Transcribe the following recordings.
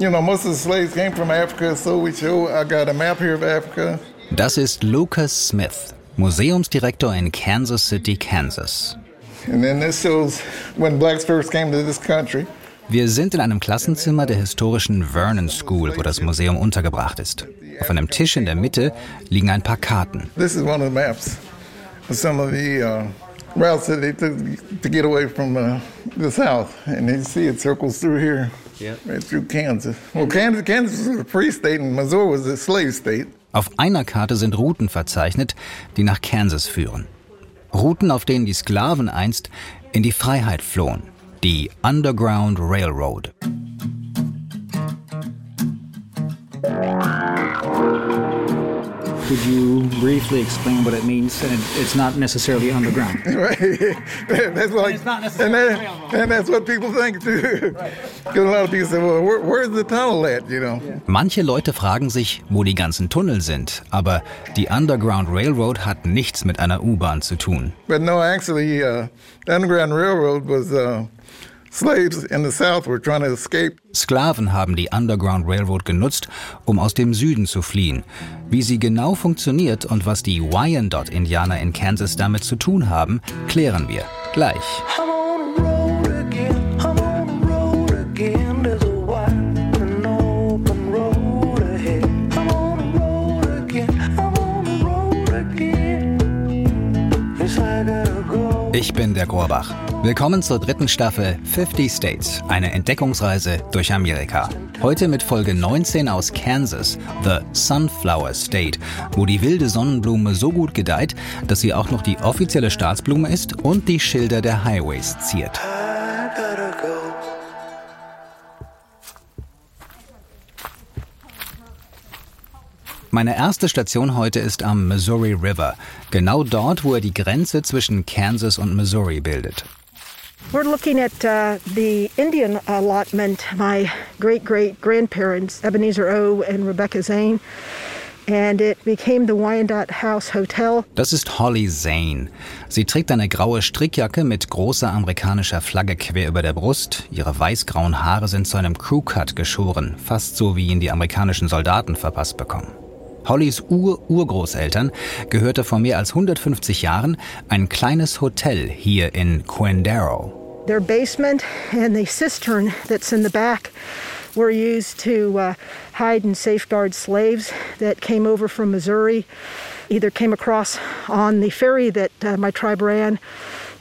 You know, most of the slaves came from Africa, so we show, I got a map here of Africa. Das ist Lucas Smith, Museumsdirektor in Kansas City, Kansas. And then this shows when blacks first came to this country. Wir sind in einem Klassenzimmer der historischen Vernon School, wo das Museum untergebracht ist. Auf einem Tisch in der Mitte liegen ein paar Karten. This is one of the maps of some of the uh, routes that they took to get away from uh, the South. And you see it circles through here, right through Kansas. Well, Kansas, Kansas was a free state and Missouri was a slave state. Auf einer Karte sind Routen verzeichnet, die nach Kansas führen. Routen, auf denen die Sklaven einst in die Freiheit flohen. Die Underground Railroad. Could you briefly explain what it means? And it's not necessarily underground. Right. that's like, It's not and, necessarily that, and that's what people think too. Because a lot of people say, well, where, where's the tunnel at, you know? Manche Leute fragen sich, wo die ganzen Tunnel sind, aber die Underground Railroad hat nichts mit einer U-Bahn zu tun. But no, actually, uh, the Underground Railroad was uh, Sklaven haben die Underground Railroad genutzt, um aus dem Süden zu fliehen. Wie sie genau funktioniert und was die Wyandotte-Indianer in Kansas damit zu tun haben, klären wir gleich. Ich bin der Gorbach. Willkommen zur dritten Staffel 50 States, eine Entdeckungsreise durch Amerika. Heute mit Folge 19 aus Kansas, The Sunflower State, wo die wilde Sonnenblume so gut gedeiht, dass sie auch noch die offizielle Staatsblume ist und die Schilder der Highways ziert. Meine erste Station heute ist am Missouri River, genau dort, wo er die Grenze zwischen Kansas und Missouri bildet. We're looking at uh, the Indian allotment. My great great grandparents, Ebenezer O. and Rebecca Zane, and it became the Wyandotte House Hotel. Das ist Holly Zane. Sie trägt eine graue Strickjacke mit großer amerikanischer Flagge quer über der Brust. Ihre weißgrauen Haare sind zu einem Crewcut geschoren, fast so wie ihn die amerikanischen Soldaten verpasst bekommen. Hollys Ur-Urgroßeltern gehörte vor mehr als 150 Jahren ein kleines Hotel hier in Quindaro. Their basement and the cistern that's in the back were used to uh, hide and safeguard slaves that came over from Missouri, either came across on the ferry that uh, my tribe ran,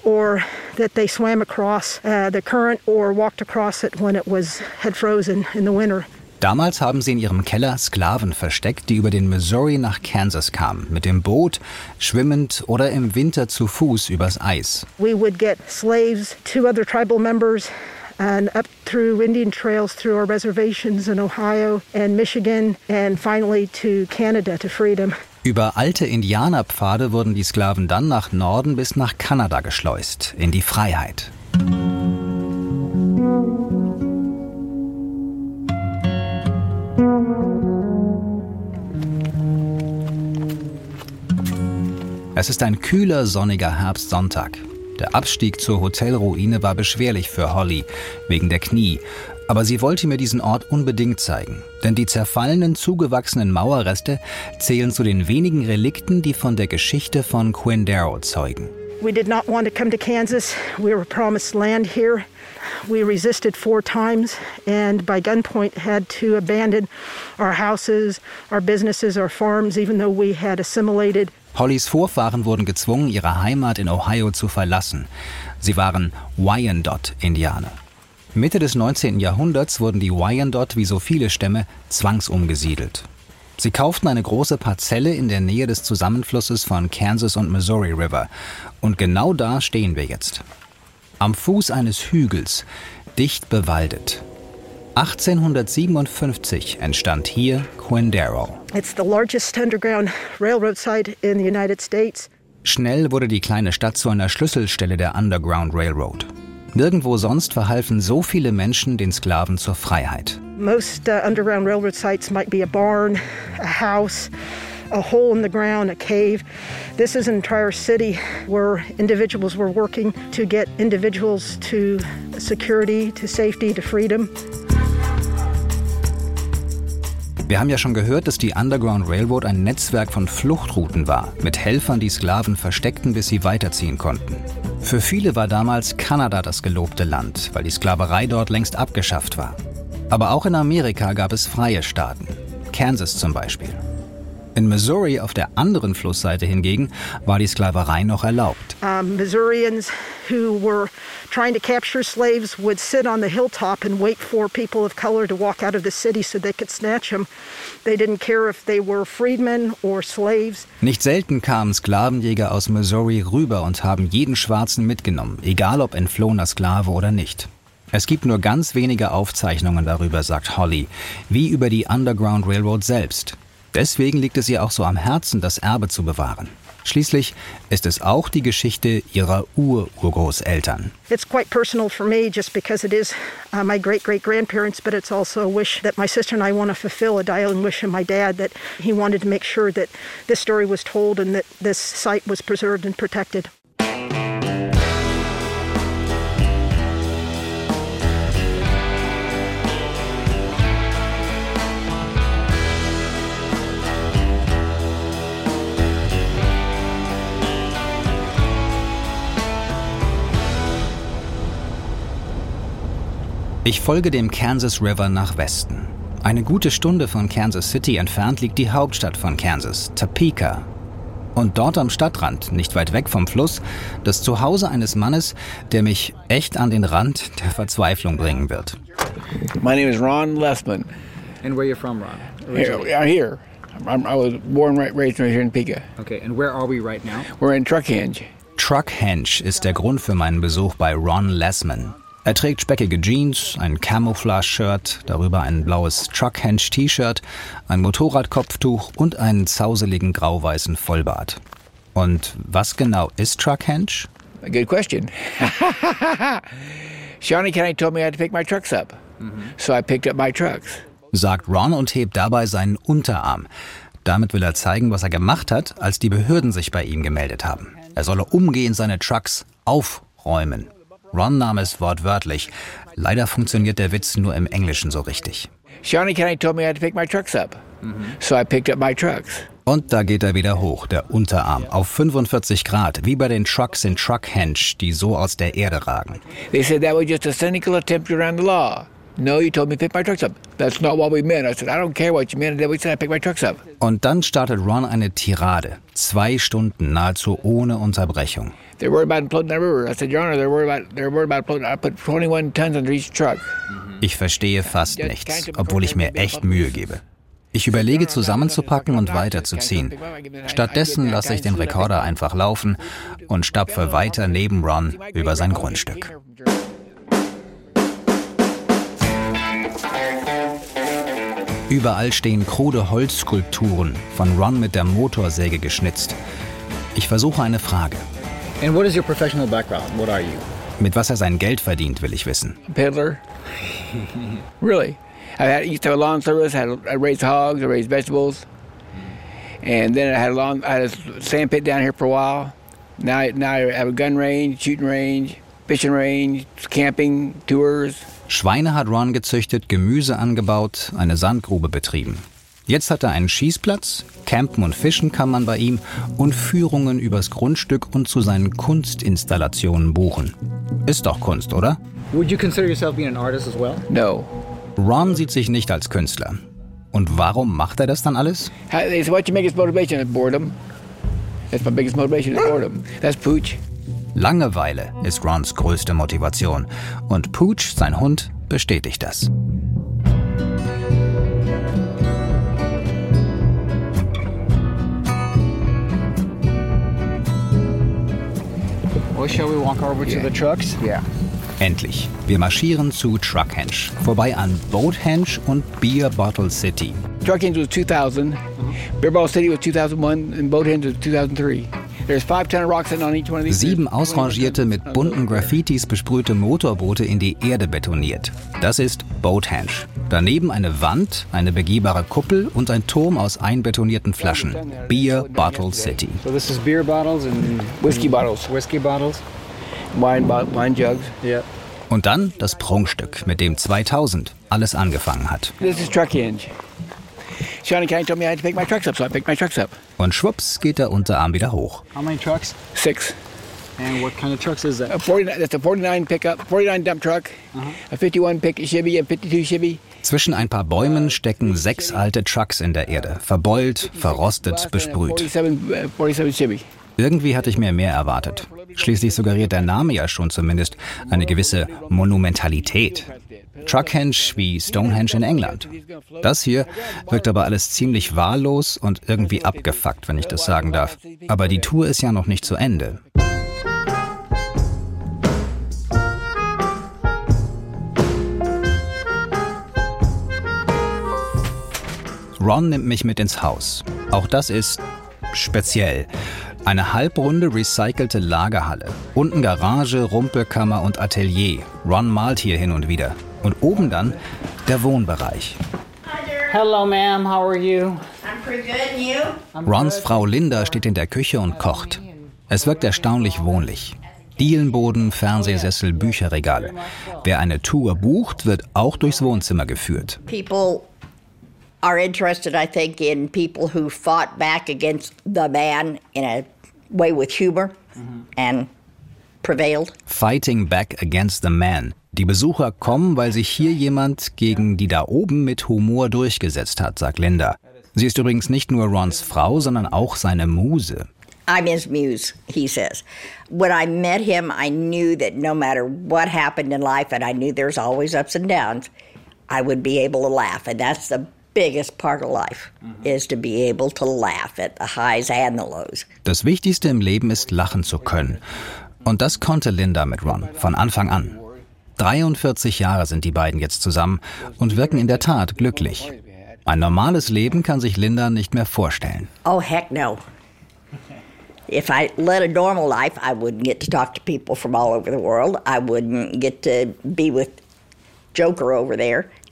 or that they swam across uh, the current or walked across it when it was had frozen in the winter. Damals haben sie in ihrem Keller Sklaven versteckt, die über den Missouri nach Kansas kamen, mit dem Boot, schwimmend oder im Winter zu Fuß übers Eis. We would get slaves to other tribal members and up through Indian trails through our reservations in Ohio and Michigan and finally to Canada to freedom. Über alte Indianerpfade wurden die Sklaven dann nach Norden bis nach Kanada geschleust, in die Freiheit. Es ist ein kühler, sonniger Herbstsonntag. Der Abstieg zur Hotelruine war beschwerlich für Holly, wegen der Knie. Aber sie wollte mir diesen Ort unbedingt zeigen. Denn die zerfallenen, zugewachsenen Mauerreste zählen zu den wenigen Relikten, die von der Geschichte von Quindaro zeugen. We did not want to come to Kansas. We were promised land here. We resisted four times and by gunpoint had to abandon our houses, our businesses, our farms, even though we had assimilated. Hollys Vorfahren wurden gezwungen, ihre Heimat in Ohio zu verlassen. Sie waren Wyandotte-Indianer. Mitte des 19. Jahrhunderts wurden die Wyandotte wie so viele Stämme zwangsumgesiedelt. Sie kauften eine große Parzelle in der Nähe des Zusammenflusses von Kansas und Missouri River. Und genau da stehen wir jetzt. Am Fuß eines Hügels, dicht bewaldet. 1857 entstand hier Quindaro. It's the largest underground railroad site in the United States. Schnell wurde die kleine Stadt zu einer Schlüsselstelle der Underground Railroad. Nirgendwo sonst verhalfen so viele Menschen den Sklaven zur Freiheit. Most uh, underground railroad sites might be a barn, a house, a hole in the ground, a cave. This is an entire city where individuals were working to get individuals to security, to safety, to freedom. Wir haben ja schon gehört, dass die Underground Railroad ein Netzwerk von Fluchtrouten war, mit Helfern, die Sklaven versteckten, bis sie weiterziehen konnten. Für viele war damals Kanada das gelobte Land, weil die Sklaverei dort längst abgeschafft war. Aber auch in Amerika gab es freie Staaten. Kansas zum Beispiel. In Missouri auf der anderen Flussseite hingegen war die Sklaverei noch erlaubt. Um, Missourians who were trying to capture slaves would sit on the hilltop and wait for people of color to walk out of the city so they could snatch them. They didn't care if they were freedmen or slaves. Nicht selten kamen Sklavenjäger aus Missouri rüber und haben jeden Schwarzen mitgenommen, egal ob entflohener Sklave oder nicht. Es gibt nur ganz wenige Aufzeichnungen darüber, sagt Holly, wie über die Underground Railroad selbst. Deswegen liegt es ihr auch so am Herzen, das Erbe zu bewahren. Schließlich ist es auch die Geschichte ihrer Ur-Urgroßeltern. It's quite personal for me just because it is uh, my great great grandparents, but it's also a wish that my sister and I want to fulfill, a dying wish of my dad that he wanted to make sure that this story was told and that this site was preserved and protected. Ich folge dem Kansas River nach Westen. Eine gute Stunde von Kansas City entfernt liegt die Hauptstadt von Kansas, Topeka. Und dort am Stadtrand, nicht weit weg vom Fluss, das Zuhause eines Mannes, der mich echt an den Rand der Verzweiflung bringen wird. My name is Ron Lessman. And where you're from, Ron? Here, originally? I'm here. I'm, I was born, right, raised right here in Topeka. Okay, and where are we right now? We're in Truckhenge. Truckhenge ist der Grund für meinen Besuch bei Ron Lessman. Er trägt speckige Jeans, ein Camouflage-Shirt, darüber ein blaues Truckhenge-T-Shirt, ein Motorradkopftuch und einen zauseligen grau-weißen Vollbart. Und was genau ist Truckhenge? A good question. Shawnee County told me I had to pick my trucks up. So I picked up my trucks. sagt Ron und hebt dabei seinen Unterarm. Damit will er zeigen, was er gemacht hat, als die Behörden sich bei ihm gemeldet haben. Er solle umgehend seine Trucks aufräumen. Ron nahm es wortwörtlich. Leider funktioniert der Witz nur im Englischen so richtig. Shawnee County told me I had to pick my trucks up. So I picked up my trucks. Und da geht er wieder hoch, der Unterarm, auf 45 Grad, wie bei den Trucks in Truckhenge, die so aus der Erde ragen. They said that was just a cynical attempt to run the law. No, you told me to pick my trucks up. That's not what we meant. I said, I don't care what you meant. We said I pick my trucks up. Und dann startet Ron eine Tirade. Zwei Stunden, nahezu ohne Unterbrechung. They're worried about floating that river. I said, Your Honor, they're worried about they're worried about floating. I put 21 tons under each truck. Ich verstehe fast nichts, obwohl ich mir echt Mühe gebe. Ich überlege zusammenzupacken und weiterzuziehen. Stattdessen lasse ich den Rekorder einfach laufen und stapfe weiter neben Ron über sein Grundstück. Überall stehen krude Holzskulpturen, von Ron mit der Motorsäge geschnitzt. Ich versuche eine Frage. And what is your professional background? What are you? Mit was er sein Geld verdient, will ich wissen. Peddler. really. I had, used to have a lawn service. I, had, I raised hogs. I raised vegetables. And then I had a lawn. I had a sand pit down here for a while. Now, now I have a gun range, shooting range, fishing range, camping, tours. Schweine hat Ron gezüchtet, Gemüse angebaut, eine Sandgrube betrieben. Jetzt hat er einen Schießplatz, campen und fischen kann man bei ihm und Führungen übers Grundstück und zu seinen Kunstinstallationen buchen. Ist doch Kunst, oder? Would you consider yourself being an artist as well? No. Ron sieht sich nicht als Künstler. Und warum macht er das dann alles? They said, "What's your biggest motivation?" Is boredom. That's my biggest motivation. Is boredom. That's pooch. Langeweile ist Rons größte Motivation. Und Pooch, sein Hund, bestätigt das. Endlich. Wir marschieren zu Truckhenge, vorbei an Boathenge und Beer Bottle City. Truckins was 2000. Beer Ball City was 2001, and Boat Hens was 2003. There's five ton of rocks sitting on each one of these. Sieben ausrangierte, mit bunten Graffitis besprühte Motorboote in die Erde betoniert. Das ist Boathenge. Daneben eine Wand, eine begehbare Kuppel und ein Turm aus einbetonierten Flaschen. Beer Bottle City. So this is beer bottles and Whiskey bottles, whiskey bottles. wine, bo- wine jugs. Yeah. Und dann das Prunkstück, mit dem 2000 alles angefangen hat. This is Truckhenge. Shawnee County told me I had to pick my trucks up, so I picked my trucks up. Und schwupps geht der Unterarm wieder hoch. How many trucks? Six. And what kind of trucks is that? A 49, that's a 49 pickup, 49 dump truck, a 51 pick Chevy, a 52 Chevy. Zwischen ein paar Bäumen stecken sechs alte Trucks in der Erde. Verbeult, verrostet, besprüht. 47, uh, 47 Chevy. Irgendwie hatte ich mir mehr erwartet. Schließlich suggeriert der Name ja schon zumindest eine gewisse Monumentalität. Truckhenge wie Stonehenge in England. Das hier wirkt aber alles ziemlich wahllos und irgendwie abgefuckt, wenn ich das sagen darf. Aber die Tour ist ja noch nicht zu Ende. Ron nimmt mich mit ins Haus. Auch das ist speziell. Eine halbrunde recycelte Lagerhalle. Unten Garage, Rumpelkammer und Atelier. Ron malt hier hin und wieder. Und oben dann der Wohnbereich. Hello, ma'am. How are you? I'm pretty good, and you? Rons Frau Linda steht in der Küche und kocht. Es wirkt erstaunlich wohnlich. Dielenboden, Fernsehsessel, Bücherregale. Wer eine Tour bucht, wird auch durchs Wohnzimmer geführt. People are interested, I think, in people who fought back against the man in a way with humor and prevailed. Fighting Back Against the Man. Die Besucher kommen, weil sich hier jemand gegen die da oben mit Humor durchgesetzt hat, sagt Linda. Sie ist übrigens nicht nur Rons Frau, sondern auch seine Muse. I'm his muse, he says. When I met him, I knew that no matter what happened in life, and I knew there's always ups and downs, I would be able to laugh. And that's the biggest part of life, is to be able to laugh at the highs and the lows. Das Wichtigste im Leben ist, lachen zu können. Und das konnte Linda mit Ron von Anfang an. 43 Jahre sind die beiden jetzt zusammen und wirken in der Tat glücklich. Ein normales Leben kann sich Linda nicht mehr vorstellen. Oh, heck no. If I led a normal life, I wouldn't get to talk to people from all over the world. I wouldn't get to be with Joker over there.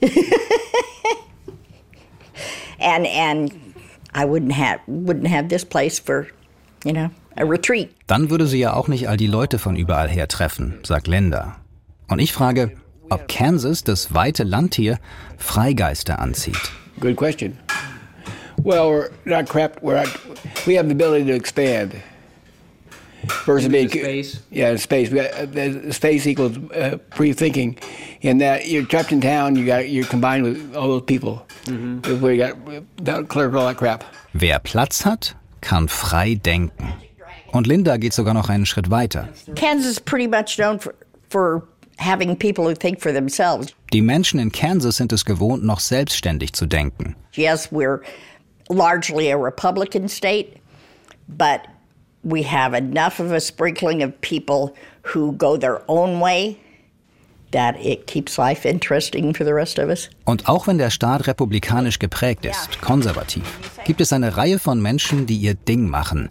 and and I wouldn't have wouldn't have this place for, you know. Dann würde sie ja auch nicht all die Leute von überall her treffen, sagt Linda. Und ich frage, ob Kansas, das weite Land hier, Freigeister anzieht. Good question. Well, we're not crap. We're not, we have the ability to expand. Versus Into being space? Yeah, space. We got, uh, space equals uh, pre-thinking, in that you're trapped in town. You got you're combined with all those people. We got that cleared all that crap. Wer Platz hat, kann frei denken. Und Linda geht sogar noch einen Schritt weiter. Kansas is pretty much known for for having people who think for themselves. Die Menschen in Kansas sind es gewohnt, noch selbstständig zu denken. Yes, we're largely a Republican state, but we have enough of a sprinkling of people who go their own way that it keeps life interesting for the rest of us. Und auch wenn der Staat republikanisch geprägt ist, konservativ, gibt es eine Reihe von Menschen, die ihr Ding machen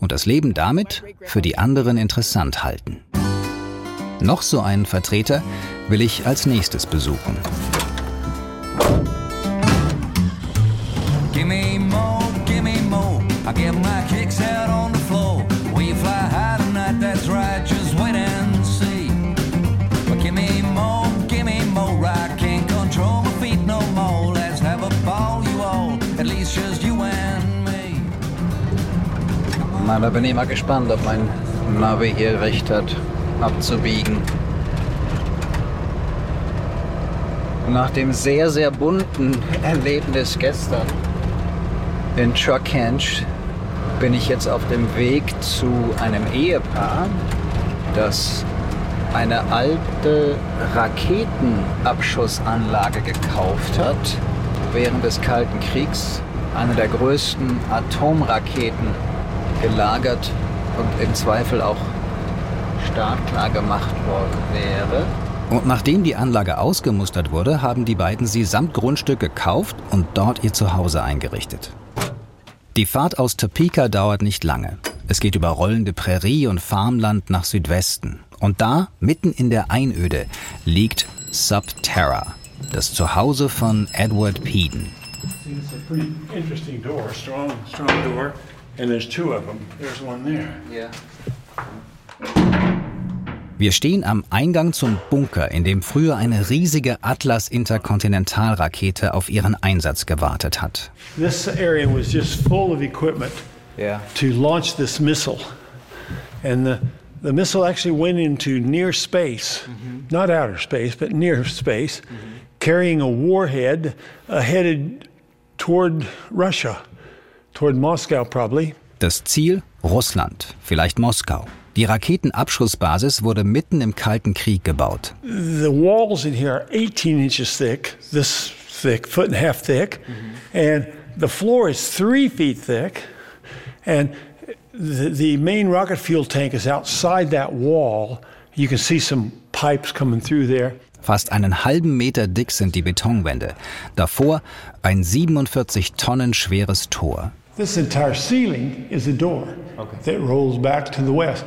und das Leben damit für die anderen interessant halten. Noch so einen Vertreter will ich als nächstes besuchen. Na, da bin ich mal gespannt, ob mein Navi hier recht hat, abzubiegen. Nach dem sehr, sehr bunten Erlebnis gestern in Truckhenge bin ich jetzt auf dem Weg zu einem Ehepaar, das eine alte Raketenabschussanlage gekauft hat während des Kalten Kriegs. Eine der größten Atomraketen gelagert und im Zweifel auch startklar gemacht worden wäre. Und nachdem die Anlage ausgemustert wurde, haben die beiden sie samt Grundstück gekauft und dort ihr Zuhause eingerichtet. Die Fahrt aus Topeka dauert nicht lange. Es geht über rollende Prärie und Farmland nach Südwesten. Und da, mitten in der Einöde, liegt Subterra, das Zuhause von Edward Peden. It's a pretty interesting door, strong, strong door, and there's two of them. There's one there. Ja. Wir stehen am Eingang zum Bunker, in dem früher eine riesige Atlas-Interkontinentalrakete auf ihren Einsatz gewartet hat. This area was just full of equipment Ja. to launch this missile. And the, the missile actually went into near space, not outer space, but near space, carrying a warhead uh, headed toward Russia, toward Moscow probably. Das Ziel Russland, vielleicht Moskau. Die Raketenabschussbasis wurde mitten im Kalten Krieg gebaut. The walls in here are 18 inches thick, this thick, foot and a half thick, and the floor is three feet thick, and the, the main rocket fuel tank is outside that wall. You can see some pipes coming through there. Fast einen halben Meter dick sind die Betonwände. Davor ein 47 Tonnen schweres Tor. This entire ceiling is a door that rolls back to the west.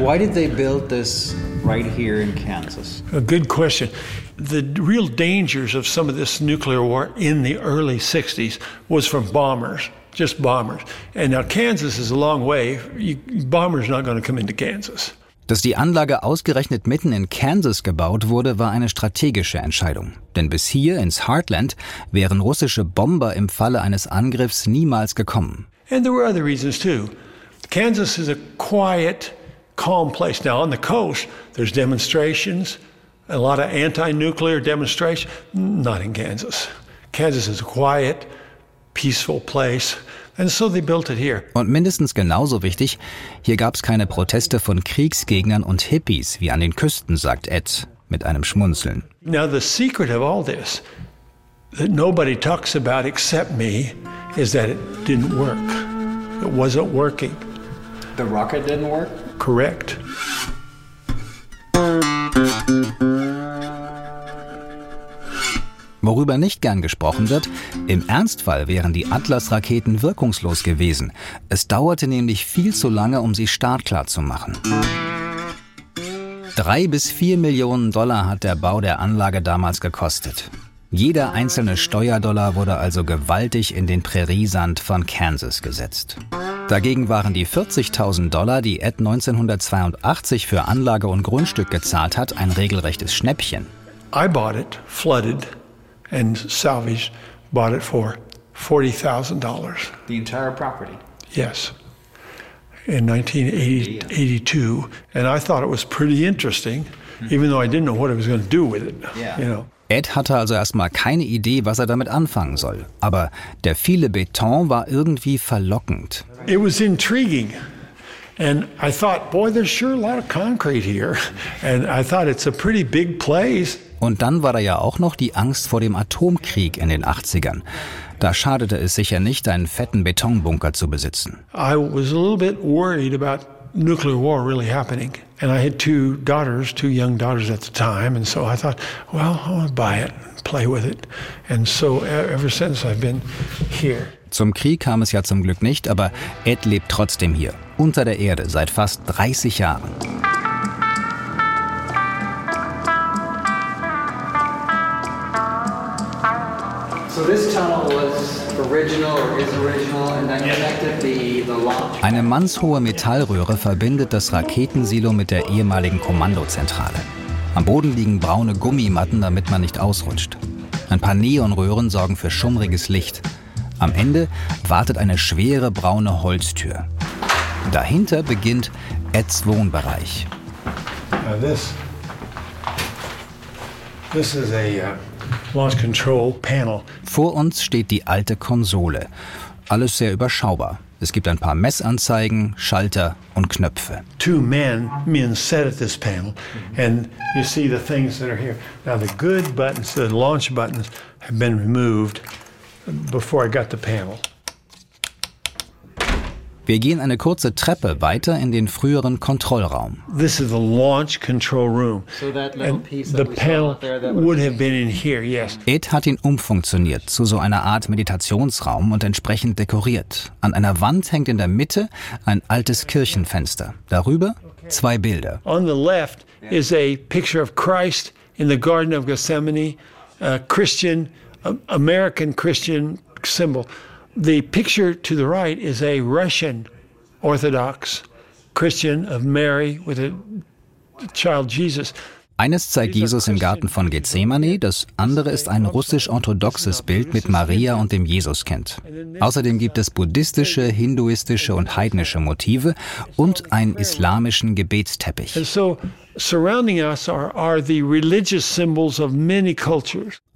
Why did they build this right here in Kansas? A good question. The real dangers of some of this nuclear war in the early 60s was from bombers, just bombers. And now Kansas is a long way. You, bombers not going to come into Kansas. Dass die Anlage ausgerechnet mitten in Kansas gebaut wurde, war eine strategische Entscheidung. Denn bis hier ins Heartland wären russische Bomber im Falle eines Angriffs niemals gekommen. And there were other reasons too. Kansas is a quiet, calm place. Now, on the coast, there's demonstrations, a lot of anti nuclear demonstrations. Not in Kansas. Kansas is a quiet, peaceful place. And so they built it here. Und mindestens genauso wichtig, hier gab es keine Proteste von Kriegsgegnern und Hippies wie an den Küsten, sagt Ed mit einem Schmunzeln. Now, the secret of all this that nobody talks about except me is that it didn't work. It wasn't working. The rocket didn't work? Correct. Worüber nicht gern gesprochen wird, im Ernstfall wären die Atlas-Raketen wirkungslos gewesen. Es dauerte nämlich viel zu lange, um sie startklar zu machen. Drei bis vier Millionen Dollar hat der Bau der Anlage damals gekostet. Jeder einzelne Steuerdollar wurde also gewaltig in den Präriesand von Kansas gesetzt. Dagegen waren die 40.000 Dollar, die Ed 1982 für Anlage und Grundstück gezahlt hat, ein regelrechtes Schnäppchen. I bought it flooded, and Salvage bought it for $40,000. The entire property. Yes. In 1982. And I thought it was pretty interesting, even though I didn't know what I was going to do with it. Yeah. You know. Ed hatte also erstmal keine Idee, was er damit anfangen soll. Aber der viele Beton war irgendwie verlockend. It was intriguing. And I thought, boy, there's sure a lot of concrete here. And I thought it's a pretty big place. Und dann war da ja auch noch die Angst vor dem Atomkrieg in den 80ern. Da schadete es sicher nicht, einen fetten Betonbunker zu besitzen. I was a little bit worried about nuclear war really happening. And I had two daughters, two young daughters at the time. And so I thought, well, I want to buy it play with it. And so e- ever since I've been here. Zum Krieg kam es ja zum Glück nicht, aber Ed lebt trotzdem hier, unter der Erde, seit fast 30 Jahren. Eine mannshohe Metallröhre verbindet das Raketensilo mit der ehemaligen Kommandozentrale. Am Boden liegen braune Gummimatten, damit man nicht ausrutscht. Ein paar Neonröhren sorgen für schummriges Licht. Am Ende wartet eine schwere braune Holztür. Dahinter beginnt Eds Wohnbereich. Now this, this is a uh, launch control panel. Vor uns steht die alte Konsole. Alles sehr überschaubar. Es gibt ein paar Messanzeigen, Schalter und Knöpfe. Two men, men sat at this panel, and you see the things that are here. Now the good buttons, the launch buttons, have been removed before I got the panel. Wir gehen eine kurze Treppe weiter in den früheren Kontrollraum. This is the launch control room. So that little And piece the panel out there that would have been in here, yes. Ed hat ihn umfunktioniert zu so einer Art Meditationsraum und entsprechend dekoriert. An einer Wand hängt in der Mitte ein altes Kirchenfenster. Darüber zwei Bilder. On the left is a picture of Christ in the Garden of Gethsemane a Christian, American Christian symbol. The picture to the right is a Russian Orthodox Christian of Mary with a child Jesus. Eines zeigt Jesus im Garten von Gethsemane, das andere ist ein russisch-orthodoxes Bild mit Maria und dem Jesuskind. Außerdem gibt es buddhistische, hinduistische und heidnische Motive und einen islamischen Gebetsteppich.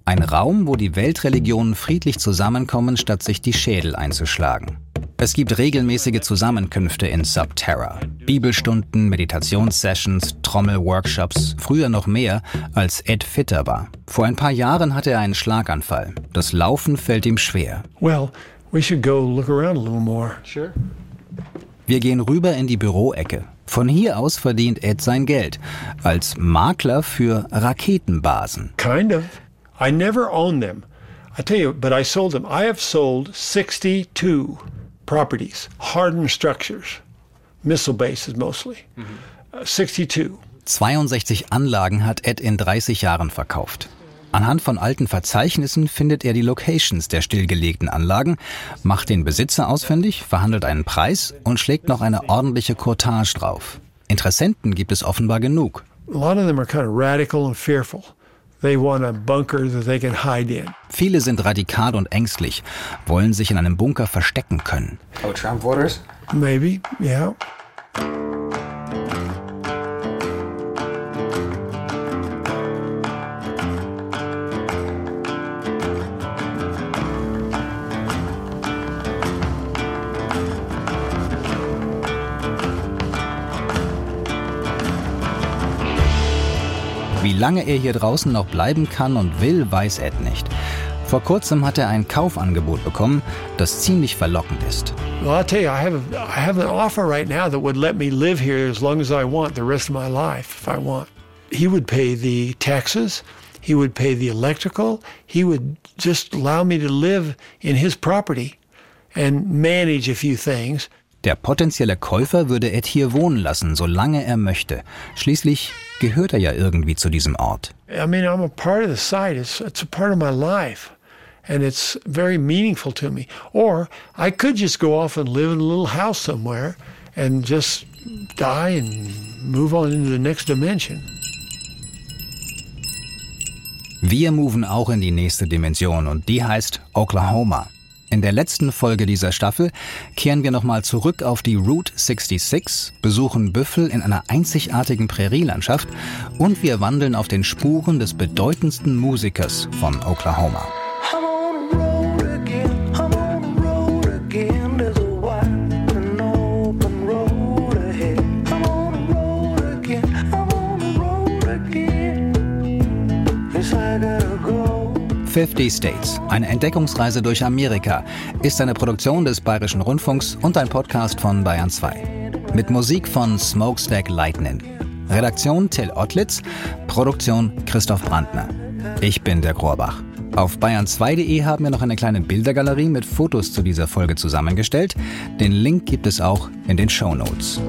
Ein Raum, wo die Weltreligionen friedlich zusammenkommen, statt sich die Schädel einzuschlagen. Es gibt regelmäßige Zusammenkünfte in Subterra. Bibelstunden, Meditationssessions, Trommelworkshops, früher noch mehr, als Ed fitter war. Vor ein paar Jahren hatte er einen Schlaganfall. Das Laufen fällt ihm schwer. Well, we should go look around a little more. Sure. Wir gehen rüber in die Büroecke. Von hier aus verdient Ed sein Geld als Makler für Raketenbasen. Kind of. I never owned them. I tell you, but I sold them. I have sold 62 properties, hardened structures, missile bases mostly. Uh, 62. 62 Anlagen hat Ed in 30 Jahren verkauft. Anhand von alten Verzeichnissen findet er die Locations der stillgelegten Anlagen, macht den Besitzer ausfindig, verhandelt einen Preis und schlägt noch eine ordentliche Courtage drauf. Interessenten gibt es offenbar genug. A lot of them are kind of radical and fearful. They want a bunker that they can hide in. Viele sind radikal und ängstlich, wollen sich in einem Bunker verstecken können. Oh, Trump voters? Maybe, yeah. Lange er hier draußen noch bleiben kann und will, weiß Ed nicht. Vor kurzem hat er ein Kaufangebot bekommen, das ziemlich verlockend ist. Well, I'll tell you, I have, I have an offer right now I rest of my life, if I want. He would pay the taxes, he would pay the electrical, he would just allow me to live in his property and manage a few things. Der potenzielle Käufer würde Ed hier wohnen lassen, solange er möchte. Schließlich gehört er ja irgendwie zu diesem Ort. I mean, I'm a part of the site. It's, it's a part of my life. And it's very meaningful to me. Or I could just go off and live in a little house somewhere and just die and move on into the next dimension. Wir moven auch in die nächste Dimension und die heißt Oklahoma. In der letzten Folge dieser Staffel kehren wir nochmal zurück auf die Route 66, besuchen Büffel in einer einzigartigen Prärielandschaft und wir wandeln auf den Spuren des bedeutendsten Musikers von Oklahoma. 50 States, eine Entdeckungsreise durch Amerika, ist eine Produktion des Bayerischen Rundfunks und ein Podcast von Bayern 2. Mit Musik von Smokestack Lightning. Redaktion Till Ottlitz, Produktion Christoph Brandner. Ich bin der Rohrbach. Auf bayern2.de haben wir noch eine kleine Bildergalerie mit Fotos zu dieser Folge zusammengestellt. Den Link gibt es auch in den Show Notes.